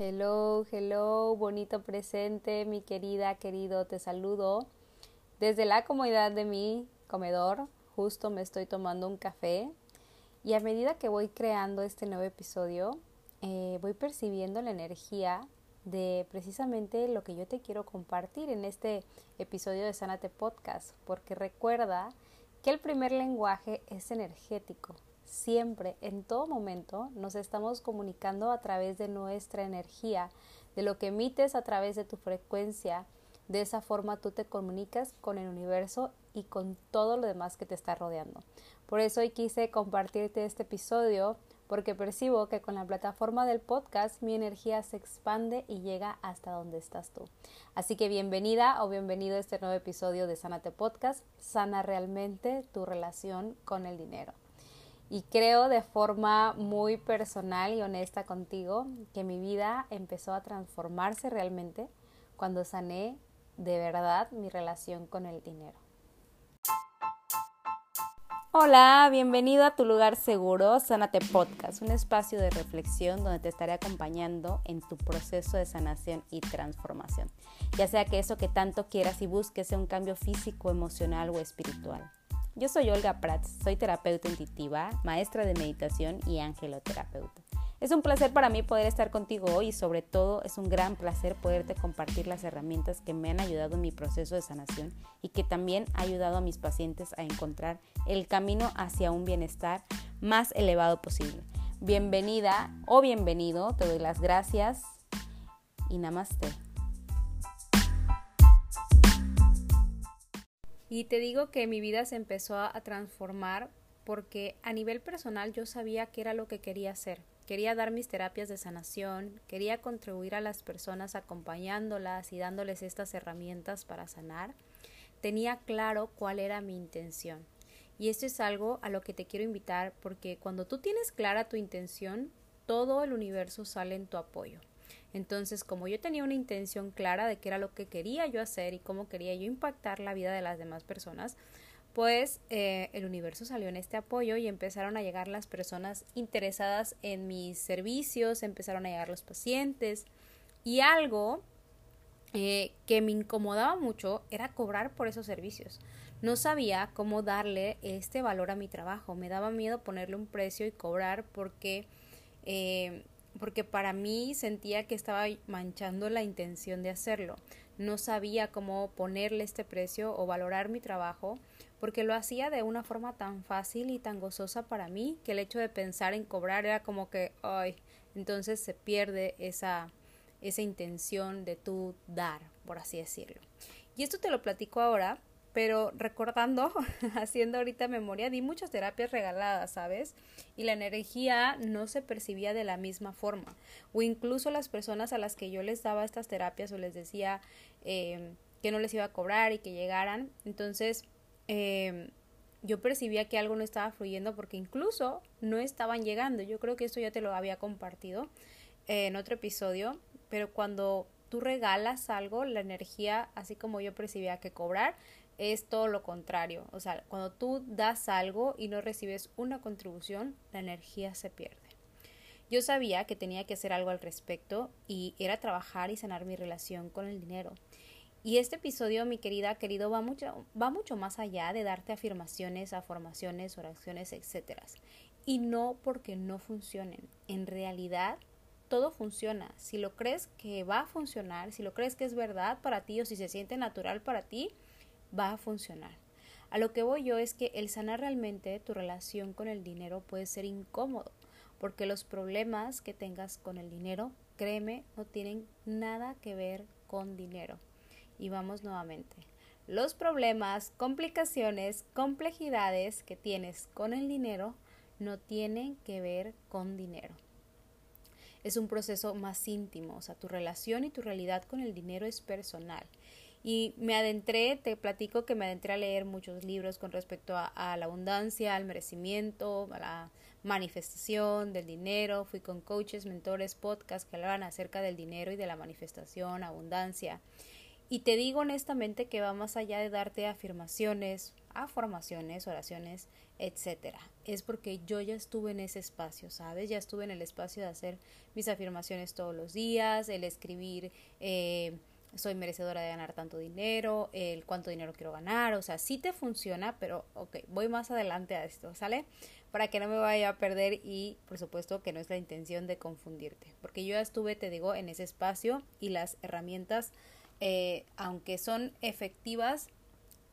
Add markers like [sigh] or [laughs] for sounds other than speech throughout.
Hello, hello, bonito presente, mi querida, querido, te saludo. Desde la comodidad de mi comedor, justo me estoy tomando un café y a medida que voy creando este nuevo episodio, eh, voy percibiendo la energía de precisamente lo que yo te quiero compartir en este episodio de Sanate Podcast, porque recuerda que el primer lenguaje es energético, siempre, en todo momento, nos estamos comunicando a través de nuestra energía, de lo que emites a través de tu frecuencia. De esa forma tú te comunicas con el universo y con todo lo demás que te está rodeando. Por eso hoy quise compartirte este episodio porque percibo que con la plataforma del podcast mi energía se expande y llega hasta donde estás tú. Así que bienvenida o bienvenido a este nuevo episodio de Sanate Podcast. Sana realmente tu relación con el dinero. Y creo de forma muy personal y honesta contigo que mi vida empezó a transformarse realmente cuando sané de verdad mi relación con el dinero. Hola, bienvenido a tu lugar seguro, Sanate Podcast, un espacio de reflexión donde te estaré acompañando en tu proceso de sanación y transformación, ya sea que eso que tanto quieras y busques sea un cambio físico, emocional o espiritual. Yo soy Olga Prats, soy terapeuta intuitiva, maestra de meditación y angeloterapeuta. Es un placer para mí poder estar contigo hoy y sobre todo es un gran placer poderte compartir las herramientas que me han ayudado en mi proceso de sanación y que también ha ayudado a mis pacientes a encontrar el camino hacia un bienestar más elevado posible. Bienvenida o bienvenido, te doy las gracias y namaste. Y te digo que mi vida se empezó a transformar porque a nivel personal yo sabía que era lo que quería hacer. Quería dar mis terapias de sanación, quería contribuir a las personas acompañándolas y dándoles estas herramientas para sanar. Tenía claro cuál era mi intención. Y esto es algo a lo que te quiero invitar porque cuando tú tienes clara tu intención, todo el universo sale en tu apoyo. Entonces, como yo tenía una intención clara de qué era lo que quería yo hacer y cómo quería yo impactar la vida de las demás personas, pues eh, el universo salió en este apoyo y empezaron a llegar las personas interesadas en mis servicios, empezaron a llegar los pacientes y algo eh, que me incomodaba mucho era cobrar por esos servicios. No sabía cómo darle este valor a mi trabajo, me daba miedo ponerle un precio y cobrar porque eh, porque para mí sentía que estaba manchando la intención de hacerlo. No sabía cómo ponerle este precio o valorar mi trabajo, porque lo hacía de una forma tan fácil y tan gozosa para mí que el hecho de pensar en cobrar era como que, ay, entonces se pierde esa, esa intención de tú dar, por así decirlo. Y esto te lo platico ahora pero recordando, [laughs] haciendo ahorita memoria, di muchas terapias regaladas, ¿sabes? Y la energía no se percibía de la misma forma. O incluso las personas a las que yo les daba estas terapias o les decía eh, que no les iba a cobrar y que llegaran, entonces eh, yo percibía que algo no estaba fluyendo porque incluso no estaban llegando. Yo creo que esto ya te lo había compartido en otro episodio, pero cuando tú regalas algo, la energía, así como yo percibía que cobrar, es todo lo contrario. O sea, cuando tú das algo y no recibes una contribución, la energía se pierde. Yo sabía que tenía que hacer algo al respecto y era trabajar y sanar mi relación con el dinero. Y este episodio, mi querida, querido, va mucho, va mucho más allá de darte afirmaciones, afirmaciones, oraciones, etc. Y no porque no funcionen. En realidad, todo funciona. Si lo crees que va a funcionar, si lo crees que es verdad para ti o si se siente natural para ti, va a funcionar. A lo que voy yo es que el sanar realmente tu relación con el dinero puede ser incómodo, porque los problemas que tengas con el dinero, créeme, no tienen nada que ver con dinero. Y vamos nuevamente. Los problemas, complicaciones, complejidades que tienes con el dinero no tienen que ver con dinero. Es un proceso más íntimo, o sea, tu relación y tu realidad con el dinero es personal y me adentré, te platico que me adentré a leer muchos libros con respecto a, la abundancia, al merecimiento, a la manifestación del dinero, fui con coaches, mentores, podcasts que hablaban acerca del dinero y de la manifestación, abundancia. Y te digo honestamente que va más allá de darte afirmaciones, afirmaciones, oraciones, etcétera. Es porque yo ya estuve en ese espacio, ¿sabes? Ya estuve en el espacio de hacer mis afirmaciones todos los días, el escribir eh, soy merecedora de ganar tanto dinero, el cuánto dinero quiero ganar, o sea, sí te funciona, pero ok, voy más adelante a esto, ¿sale? Para que no me vaya a perder y por supuesto que no es la intención de confundirte, porque yo ya estuve, te digo, en ese espacio y las herramientas, eh, aunque son efectivas,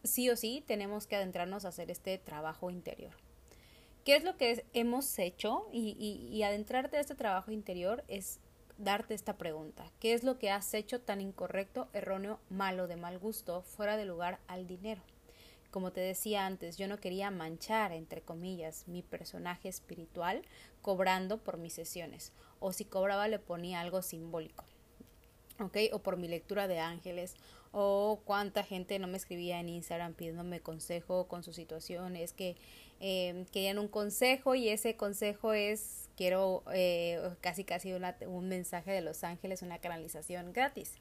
sí o sí tenemos que adentrarnos a hacer este trabajo interior. ¿Qué es lo que hemos hecho? Y, y adentrarte a este trabajo interior es darte esta pregunta. ¿Qué es lo que has hecho tan incorrecto, erróneo, malo, de mal gusto, fuera de lugar al dinero? Como te decía antes, yo no quería manchar, entre comillas, mi personaje espiritual cobrando por mis sesiones. O si cobraba le ponía algo simbólico. ¿Ok? O por mi lectura de ángeles. O cuánta gente no me escribía en Instagram pidiéndome consejo con su situación. Es que eh, querían un consejo y ese consejo es quiero eh, casi casi un mensaje de los ángeles, una canalización gratis.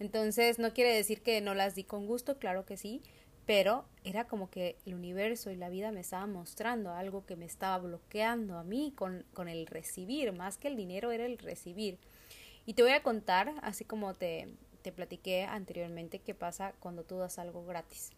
Entonces no quiere decir que no las di con gusto, claro que sí, pero era como que el universo y la vida me estaba mostrando algo que me estaba bloqueando a mí con, con el recibir, más que el dinero era el recibir. Y te voy a contar, así como te, te platiqué anteriormente, qué pasa cuando tú das algo gratis.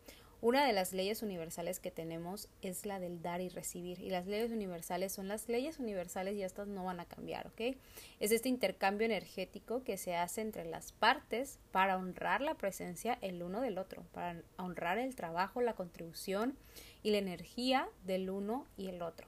Una de las leyes universales que tenemos es la del dar y recibir. Y las leyes universales son las leyes universales y estas no van a cambiar, ¿ok? Es este intercambio energético que se hace entre las partes para honrar la presencia el uno del otro, para honrar el trabajo, la contribución y la energía del uno y el otro.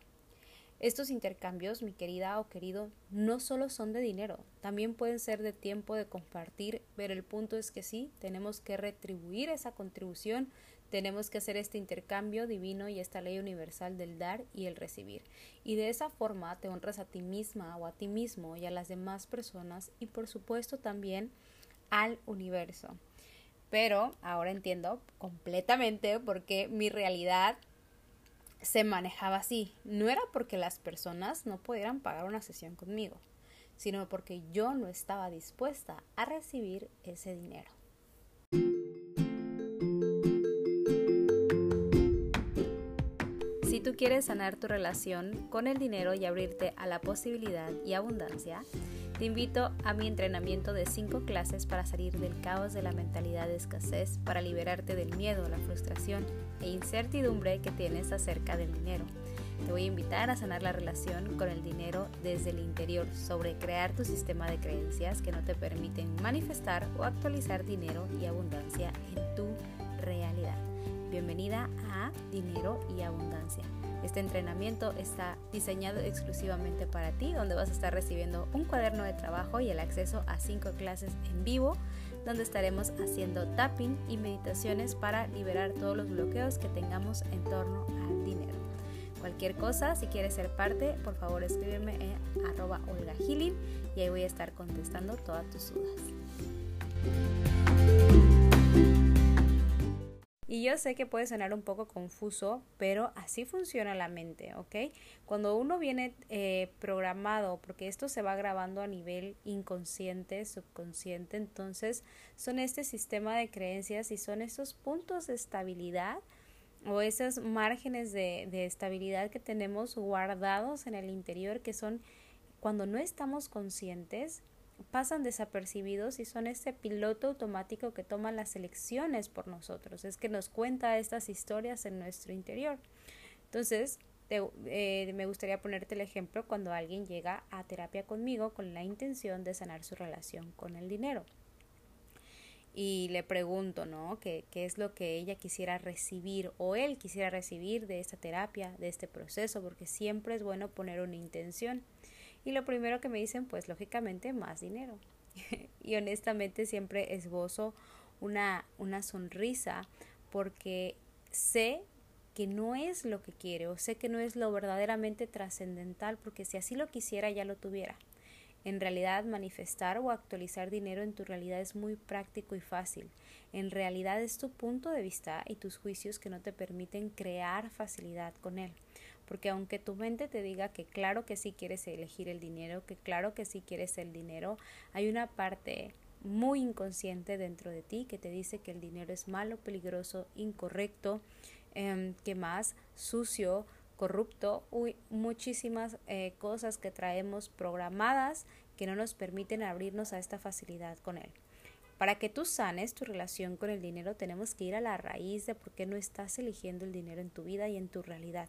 Estos intercambios, mi querida o querido, no solo son de dinero, también pueden ser de tiempo de compartir, pero el punto es que sí, tenemos que retribuir esa contribución tenemos que hacer este intercambio divino y esta ley universal del dar y el recibir. Y de esa forma te honras a ti misma o a ti mismo y a las demás personas y por supuesto también al universo. Pero ahora entiendo completamente por qué mi realidad se manejaba así. No era porque las personas no pudieran pagar una sesión conmigo, sino porque yo no estaba dispuesta a recibir ese dinero. Quieres sanar tu relación con el dinero y abrirte a la posibilidad y abundancia, te invito a mi entrenamiento de 5 clases para salir del caos de la mentalidad de escasez, para liberarte del miedo, la frustración e incertidumbre que tienes acerca del dinero. Te voy a invitar a sanar la relación con el dinero desde el interior, sobre crear tu sistema de creencias que no te permiten manifestar o actualizar dinero y abundancia en tu realidad. Bienvenida a Dinero y Abundancia. Este entrenamiento está diseñado exclusivamente para ti, donde vas a estar recibiendo un cuaderno de trabajo y el acceso a cinco clases en vivo, donde estaremos haciendo tapping y meditaciones para liberar todos los bloqueos que tengamos en torno al dinero. Cualquier cosa, si quieres ser parte, por favor escríbeme en arroba y ahí voy a estar contestando todas tus dudas. Y yo sé que puede sonar un poco confuso, pero así funciona la mente, ¿ok? Cuando uno viene eh, programado, porque esto se va grabando a nivel inconsciente, subconsciente, entonces son este sistema de creencias y son esos puntos de estabilidad o esos márgenes de, de estabilidad que tenemos guardados en el interior que son cuando no estamos conscientes pasan desapercibidos y son ese piloto automático que toma las elecciones por nosotros, es que nos cuenta estas historias en nuestro interior. Entonces, eh, me gustaría ponerte el ejemplo cuando alguien llega a terapia conmigo con la intención de sanar su relación con el dinero. Y le pregunto, ¿no? ¿Qué, ¿Qué es lo que ella quisiera recibir o él quisiera recibir de esta terapia, de este proceso? Porque siempre es bueno poner una intención. Y lo primero que me dicen, pues lógicamente, más dinero. [laughs] y honestamente siempre esbozo una, una sonrisa porque sé que no es lo que quiere o sé que no es lo verdaderamente trascendental porque si así lo quisiera ya lo tuviera. En realidad manifestar o actualizar dinero en tu realidad es muy práctico y fácil. En realidad es tu punto de vista y tus juicios que no te permiten crear facilidad con él porque aunque tu mente te diga que claro que sí quieres elegir el dinero, que claro que sí quieres el dinero, hay una parte muy inconsciente dentro de ti que te dice que el dinero es malo, peligroso, incorrecto, eh, que más sucio, corrupto, uy, muchísimas eh, cosas que traemos programadas que no nos permiten abrirnos a esta facilidad con él. Para que tú sanes tu relación con el dinero tenemos que ir a la raíz de por qué no estás eligiendo el dinero en tu vida y en tu realidad.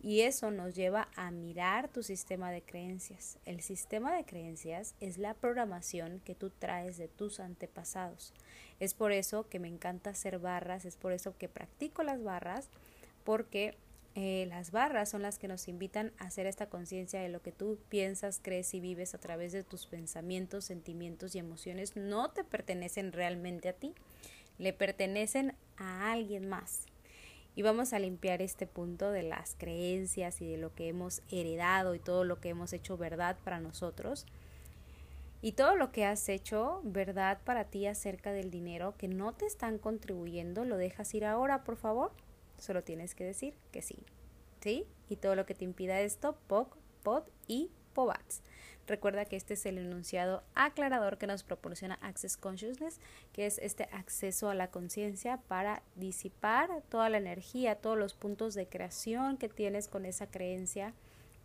Y eso nos lleva a mirar tu sistema de creencias. El sistema de creencias es la programación que tú traes de tus antepasados. Es por eso que me encanta hacer barras, es por eso que practico las barras, porque eh, las barras son las que nos invitan a hacer esta conciencia de lo que tú piensas, crees y vives a través de tus pensamientos, sentimientos y emociones. No te pertenecen realmente a ti, le pertenecen a alguien más. Y vamos a limpiar este punto de las creencias y de lo que hemos heredado y todo lo que hemos hecho verdad para nosotros. Y todo lo que has hecho verdad para ti acerca del dinero que no te están contribuyendo, lo dejas ir ahora, por favor. Solo tienes que decir que sí. ¿Sí? Y todo lo que te impida esto, POC, POD y POVATS. Recuerda que este es el enunciado aclarador que nos proporciona Access Consciousness, que es este acceso a la conciencia para disipar toda la energía, todos los puntos de creación que tienes con esa creencia,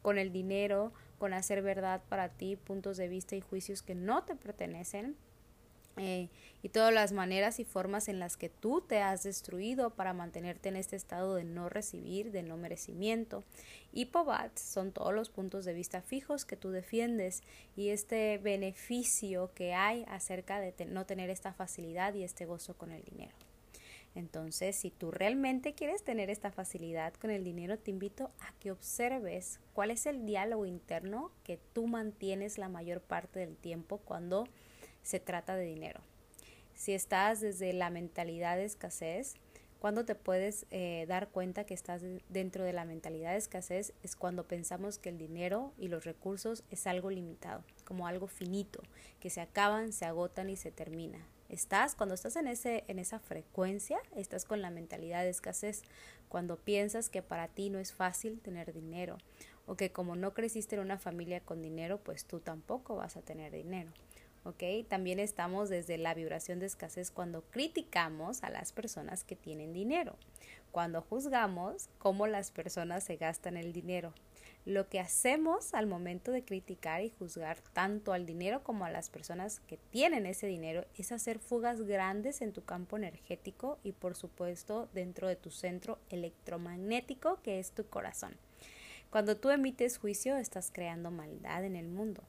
con el dinero, con hacer verdad para ti, puntos de vista y juicios que no te pertenecen eh, y todas las maneras y formas en las que tú te has destruido para mantenerte en este estado de no recibir, de no merecimiento. Y POVAT son todos los puntos de vista fijos que tú defiendes y este beneficio que hay acerca de no tener esta facilidad y este gozo con el dinero. Entonces, si tú realmente quieres tener esta facilidad con el dinero, te invito a que observes cuál es el diálogo interno que tú mantienes la mayor parte del tiempo cuando se trata de dinero. Si estás desde la mentalidad de escasez, cuando te puedes eh, dar cuenta que estás dentro de la mentalidad de escasez es cuando pensamos que el dinero y los recursos es algo limitado, como algo finito, que se acaban, se agotan y se termina. Estás cuando estás en ese en esa frecuencia, estás con la mentalidad de escasez, cuando piensas que para ti no es fácil tener dinero o que como no creciste en una familia con dinero, pues tú tampoco vas a tener dinero. También estamos desde la vibración de escasez cuando criticamos a las personas que tienen dinero, cuando juzgamos cómo las personas se gastan el dinero. Lo que hacemos al momento de criticar y juzgar tanto al dinero como a las personas que tienen ese dinero es hacer fugas grandes en tu campo energético y por supuesto dentro de tu centro electromagnético que es tu corazón. Cuando tú emites juicio estás creando maldad en el mundo.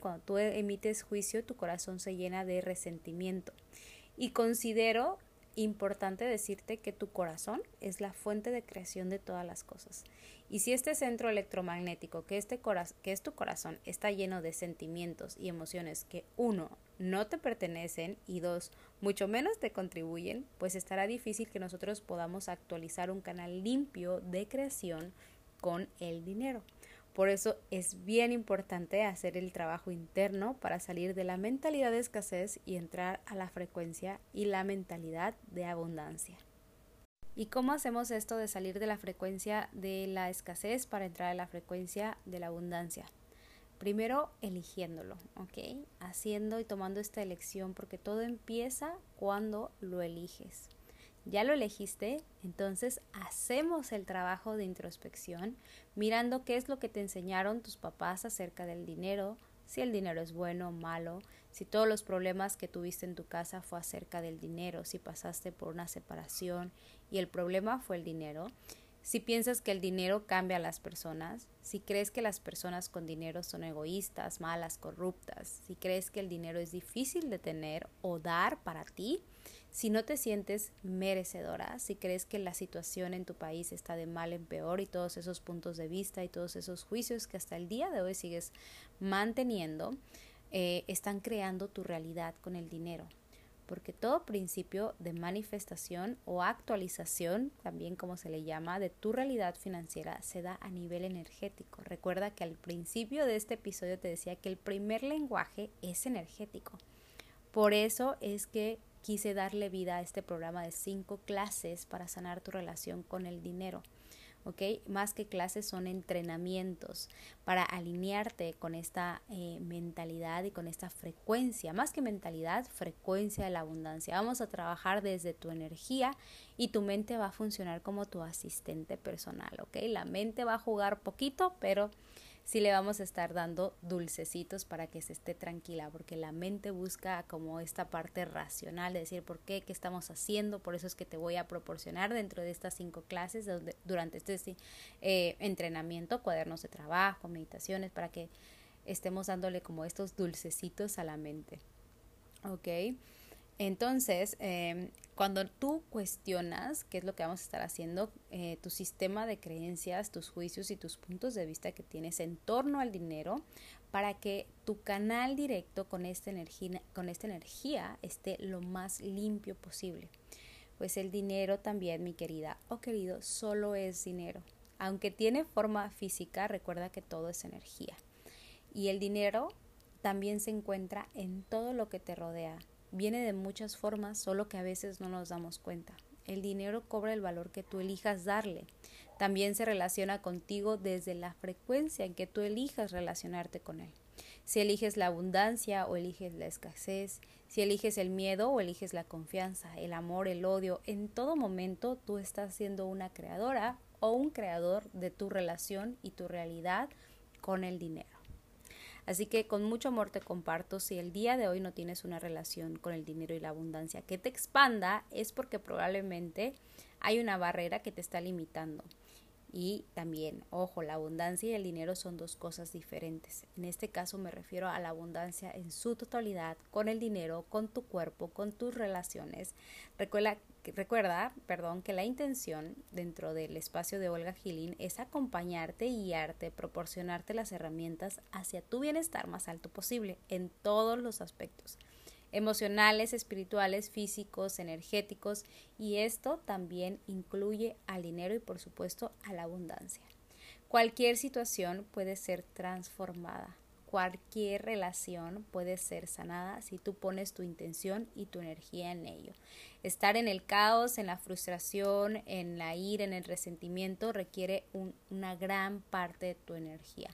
Cuando tú emites juicio, tu corazón se llena de resentimiento. Y considero importante decirte que tu corazón es la fuente de creación de todas las cosas. Y si este centro electromagnético, que, este que es tu corazón, está lleno de sentimientos y emociones que uno, no te pertenecen y dos, mucho menos te contribuyen, pues estará difícil que nosotros podamos actualizar un canal limpio de creación con el dinero. Por eso es bien importante hacer el trabajo interno para salir de la mentalidad de escasez y entrar a la frecuencia y la mentalidad de abundancia. ¿Y cómo hacemos esto de salir de la frecuencia de la escasez para entrar a la frecuencia de la abundancia? Primero eligiéndolo, ¿ok? Haciendo y tomando esta elección porque todo empieza cuando lo eliges. ¿Ya lo elegiste? Entonces hacemos el trabajo de introspección mirando qué es lo que te enseñaron tus papás acerca del dinero, si el dinero es bueno o malo, si todos los problemas que tuviste en tu casa fue acerca del dinero, si pasaste por una separación y el problema fue el dinero, si piensas que el dinero cambia a las personas, si crees que las personas con dinero son egoístas, malas, corruptas, si crees que el dinero es difícil de tener o dar para ti, si no te sientes merecedora, si crees que la situación en tu país está de mal en peor y todos esos puntos de vista y todos esos juicios que hasta el día de hoy sigues manteniendo, eh, están creando tu realidad con el dinero. Porque todo principio de manifestación o actualización, también como se le llama, de tu realidad financiera se da a nivel energético. Recuerda que al principio de este episodio te decía que el primer lenguaje es energético. Por eso es que quise darle vida a este programa de cinco clases para sanar tu relación con el dinero. ¿ok? Más que clases son entrenamientos para alinearte con esta eh, mentalidad y con esta frecuencia, más que mentalidad, frecuencia de la abundancia. Vamos a trabajar desde tu energía y tu mente va a funcionar como tu asistente personal, ¿ok? La mente va a jugar poquito, pero sí le vamos a estar dando dulcecitos para que se esté tranquila, porque la mente busca como esta parte racional de decir por qué, qué estamos haciendo, por eso es que te voy a proporcionar dentro de estas cinco clases durante este eh, entrenamiento, cuadernos de trabajo, meditaciones, para que estemos dándole como estos dulcecitos a la mente. ¿Ok? Entonces, em, cuando tú cuestionas qué es lo que vamos a estar haciendo, eh, tu sistema de creencias, tus juicios y tus puntos de vista que tienes en torno al dinero, para que tu canal directo con esta energía, con esta energía esté lo más limpio posible. Pues el dinero también, mi querida o querido, solo es dinero. Aunque tiene forma física, recuerda que todo es energía. Y el dinero también se encuentra en todo lo que te rodea, viene de muchas formas, solo que a veces no nos damos cuenta. El dinero cobra el valor que tú elijas darle. También se relaciona contigo desde la frecuencia en que tú elijas relacionarte con él. Si eliges la abundancia o eliges la escasez, si eliges el miedo o eliges la confianza, el amor, el odio, en todo momento tú estás siendo una creadora o un creador de tu relación y tu realidad con el dinero. Así que con mucho amor te comparto, si el día de hoy no tienes una relación con el dinero y la abundancia que te expanda, es porque probablemente hay una barrera que te está limitando. Y también, ojo, la abundancia y el dinero son dos cosas diferentes. En este caso me refiero a la abundancia en su totalidad, con el dinero, con tu cuerpo, con tus relaciones. Recuerda, recuerda perdón, que la intención dentro del espacio de Olga Gilín es acompañarte, guiarte, proporcionarte las herramientas hacia tu bienestar más alto posible en todos los aspectos emocionales, espirituales, físicos, energéticos y esto también incluye al dinero y por supuesto a la abundancia. Cualquier situación puede ser transformada, cualquier relación puede ser sanada si tú pones tu intención y tu energía en ello. Estar en el caos, en la frustración, en la ira, en el resentimiento requiere una gran parte de tu energía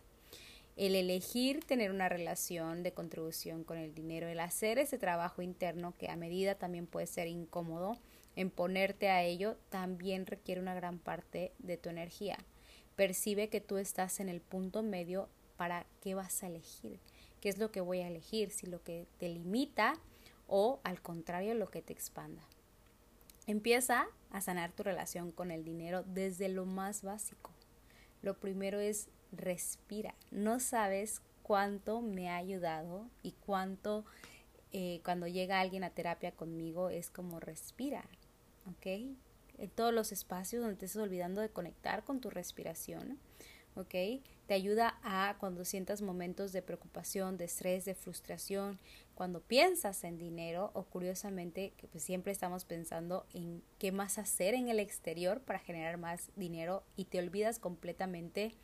el elegir tener una relación de contribución con el dinero, el hacer ese trabajo interno que a medida también puede ser incómodo, en ponerte a ello, también requiere una gran parte de tu energía. Percibe que tú estás en el punto medio para qué vas a elegir, qué es lo que voy a elegir, si lo que te limita o al contrario lo que te expanda. Empieza a sanar tu relación con el dinero desde lo más básico. Lo primero es respira. No sabes cuánto me ha ayudado y cuánto eh, cuando llega alguien a terapia conmigo es como respira, ¿ok? En todos los espacios donde te estás olvidando de conectar con tu respiración, ¿ok? Te ayuda a cuando sientas momentos de preocupación, de estrés, de frustración, cuando piensas en dinero o curiosamente que pues siempre estamos pensando en qué más hacer en el exterior para generar más dinero y te olvidas completamente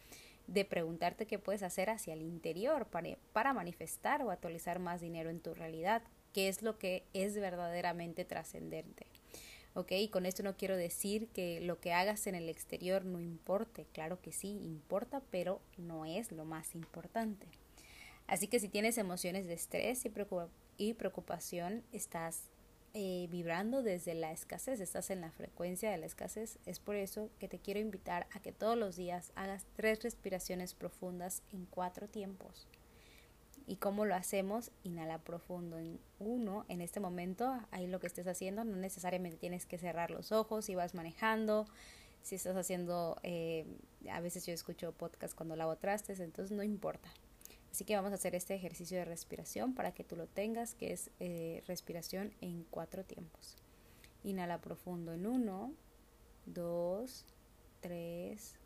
de preguntarte qué puedes hacer hacia el interior para, para manifestar o actualizar más dinero en tu realidad, qué es lo que es verdaderamente trascendente. ¿Ok? Y con esto no quiero decir que lo que hagas en el exterior no importe, claro que sí, importa, pero no es lo más importante. Así que si tienes emociones de estrés y preocupación, estás eh, vibrando desde la escasez, estás en la frecuencia de la escasez. Es por eso que te quiero invitar a que todos los días hagas tres respiraciones profundas en cuatro tiempos. ¿Y cómo lo hacemos? Inhala profundo en uno. En este momento, ahí lo que estés haciendo, no necesariamente tienes que cerrar los ojos si vas manejando. Si estás haciendo, eh, a veces yo escucho podcast cuando lavo trastes, entonces no importa. Así que vamos a hacer este ejercicio de respiración para que tú lo tengas, que es eh, respiración en cuatro tiempos. Inhala profundo en uno, dos, tres,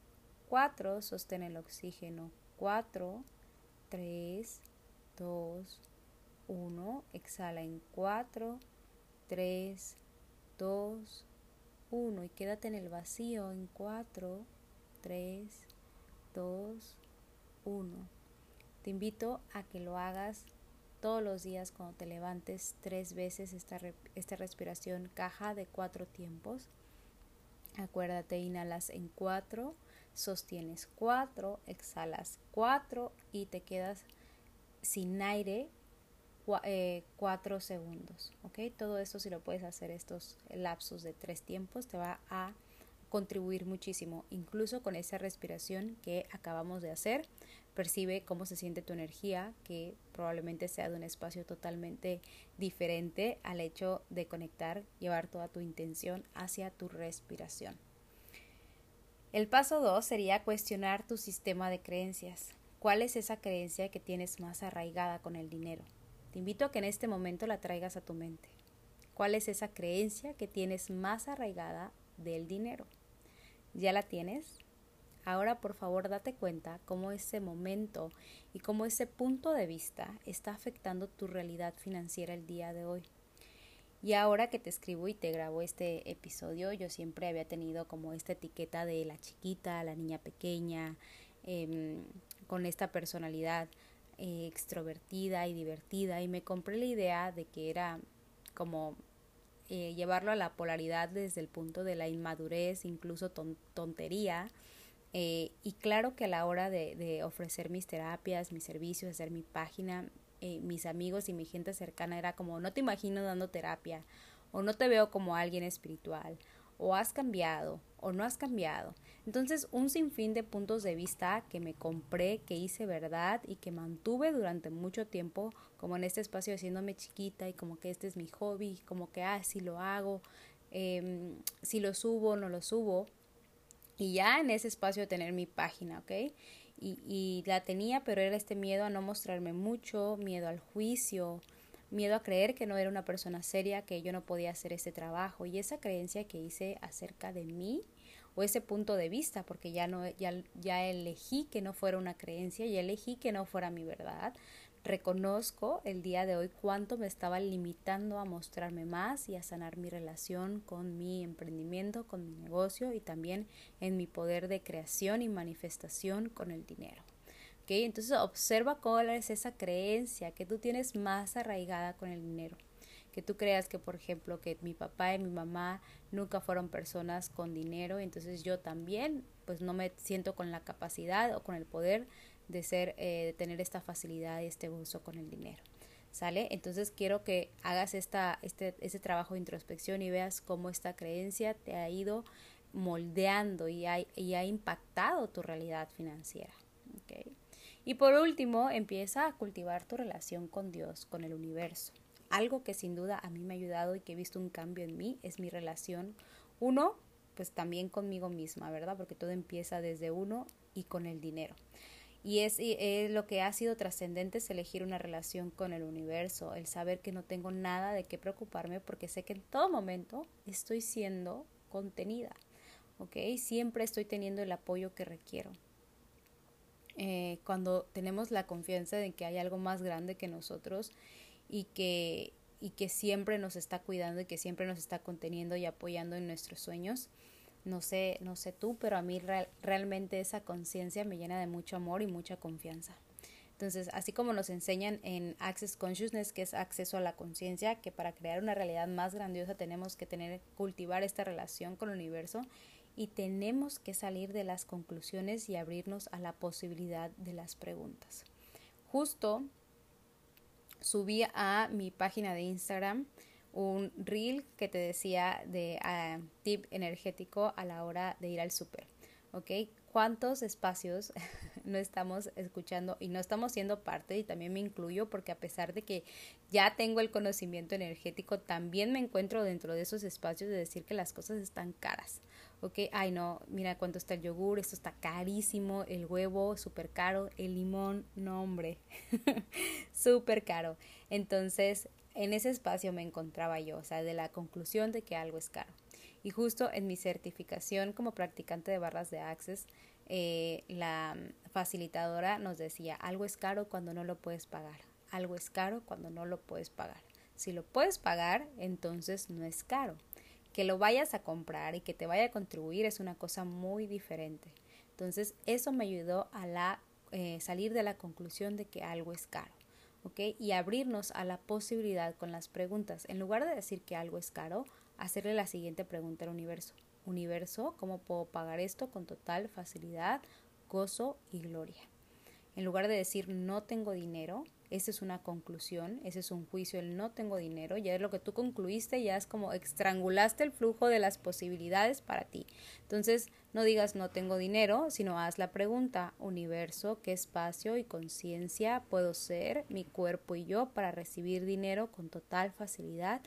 cuatro. Sostén el oxígeno. Cuatro, tres, dos, uno. Exhala en cuatro, tres, dos, uno. Y quédate en el vacío en cuatro, tres, dos, uno. Te invito a que lo hagas todos los días cuando te levantes tres veces esta, esta respiración caja de cuatro tiempos. Acuérdate, inhalas en cuatro, sostienes 4, exhalas 4 y te quedas sin aire 4 eh, segundos. ¿ok? Todo esto si lo puedes hacer estos lapsos de tres tiempos te va a contribuir muchísimo, incluso con esa respiración que acabamos de hacer. Percibe cómo se siente tu energía, que probablemente sea de un espacio totalmente diferente al hecho de conectar, llevar toda tu intención hacia tu respiración. El paso 2 sería cuestionar tu sistema de creencias. ¿Cuál es esa creencia que tienes más arraigada con el dinero? Te invito a que en este momento la traigas a tu mente. ¿Cuál es esa creencia que tienes más arraigada del dinero? ¿Ya la tienes? Ahora por favor date cuenta cómo ese momento y cómo ese punto de vista está afectando tu realidad financiera el día de hoy. Y ahora que te escribo y te grabo este episodio, yo siempre había tenido como esta etiqueta de la chiquita, la niña pequeña, em, con esta personalidad eh, extrovertida y divertida. Y me compré la idea de que era como eh, llevarlo a la polaridad desde el punto de la inmadurez, incluso tontería. Eh, y claro que a la hora de, de ofrecer mis terapias, mis servicios, hacer mi página, eh, mis amigos y mi gente cercana era como no te imagino dando terapia o no te veo como alguien espiritual o has cambiado o no has cambiado. Entonces un sinfín de puntos de vista que me compré, que hice verdad y que mantuve durante mucho tiempo como en este espacio haciéndome chiquita y como que este es mi hobby, como que ah, si lo hago, em, si lo subo, no lo subo. Y ya en ese espacio tener mi página, ¿ok? y, la tenía, pero era este miedo a no mostrarme mucho, miedo al juicio, miedo a creer que no era una persona seria, que yo no podía hacer ese trabajo y esa creencia que hice acerca de mí o ese punto de vista, porque ya no ya, ya elegí que no fuera una creencia, ya elegí que no fuera mi verdad, reconozco el día de hoy cuánto me estaba limitando a mostrarme más y a sanar mi relación con mi emprendimiento, con mi negocio y también en mi poder de creación y manifestación con el dinero. ¿Okay? Entonces observa cuál es esa creencia que tú tienes más arraigada con el dinero. Que tú creas que, por ejemplo, que mi papá y mi mamá nunca fueron personas con dinero, entonces yo también, pues no me siento con la capacidad o con el poder de ser, eh, de tener esta facilidad y este uso con el dinero. ¿Sale? Entonces quiero que hagas esta, este, este trabajo de introspección y veas cómo esta creencia te ha ido moldeando y ha, y ha impactado tu realidad financiera. ¿okay? Y por último, empieza a cultivar tu relación con Dios, con el universo. Algo que sin duda a mí me ha ayudado y que he visto un cambio en mí es mi relación, uno, pues también conmigo misma, ¿verdad? Porque todo empieza desde uno y con el dinero. Y es, lo que ha sido trascendente es elegir una relación con el universo, el saber que no tengo nada de qué preocuparme porque sé que en todo momento estoy siendo contenida, ¿ok? Siempre estoy teniendo el apoyo que requiero. Eh, cuando tenemos la confianza de que hay algo más grande que nosotros y que, y que siempre nos está cuidando y que siempre nos está conteniendo y apoyando en nuestros sueños, no sé, no sé tú, pero a mí realmente esa conciencia me llena de mucho amor y mucha confianza. Entonces, así como nos enseñan en Access Consciousness, que es acceso a la conciencia, que para crear una realidad más grandiosa tenemos que tener, cultivar esta relación con el universo y tenemos que salir de las conclusiones y abrirnos a la posibilidad de las preguntas. Justo subí a mi página de Instagram un reel que te decía de uh, tip energético a la hora de ir al súper. ¿Ok? ¿Cuántos espacios [laughs] no estamos escuchando y no estamos siendo parte? Y también me incluyo porque a pesar de que ya tengo el conocimiento energético, también me encuentro dentro de esos espacios de decir que las cosas están caras. ¿Ok? Ay, no, mira cuánto está el yogur, esto está carísimo, el huevo súper caro, el limón, no hombre, [laughs] súper caro. Entonces, en ese espacio me encontraba yo, o sea, de la conclusión de que algo es caro. Y justo en mi certificación como practicante de barras de Access, eh, la facilitadora nos decía, algo es caro cuando no lo puedes pagar, algo es caro cuando no lo puedes pagar. Si lo puedes pagar, entonces no es caro. Que lo vayas a comprar y que te vaya a contribuir es una cosa muy diferente. Entonces, eso me ayudó a la, eh, salir de la conclusión de que algo es caro. Y abrirnos a la posibilidad con las preguntas. En lugar de decir que algo es caro, hacerle la siguiente pregunta al universo. universo, ¿cómo puedo pagar esto con total facilidad, gozo y gloria? En lugar de decir no tengo dinero, esa es una conclusión, ese es un juicio, el no tengo dinero, ya es lo que tú concluiste, ya es como estrangulaste el flujo de las posibilidades para ti. Entonces, no digas no tengo dinero, sino haz la pregunta, universo, ¿qué espacio y conciencia puedo ser, mi cuerpo y yo, para recibir dinero con total facilidad,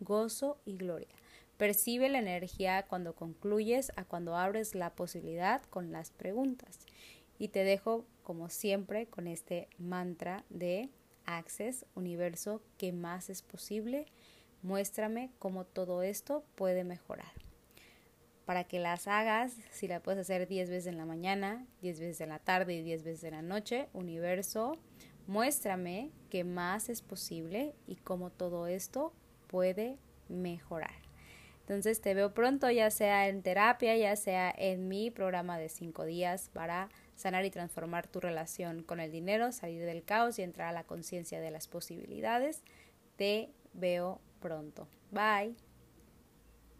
gozo y gloria? Percibe la energía cuando concluyes a cuando abres la posibilidad con las preguntas. Y te dejo, como siempre, con este mantra de Access, universo, ¿qué más es posible? Muéstrame cómo todo esto puede mejorar. Para que las hagas, si la puedes hacer 10 veces en la mañana, 10 veces en la tarde y 10 veces en la noche, universo, muéstrame qué más es posible y cómo todo esto puede mejorar. Entonces te veo pronto, ya sea en terapia, ya sea en mi programa de 5 días para sanar y transformar tu relación con el dinero, salir del caos y entrar a la conciencia de las posibilidades. Te veo pronto. Bye.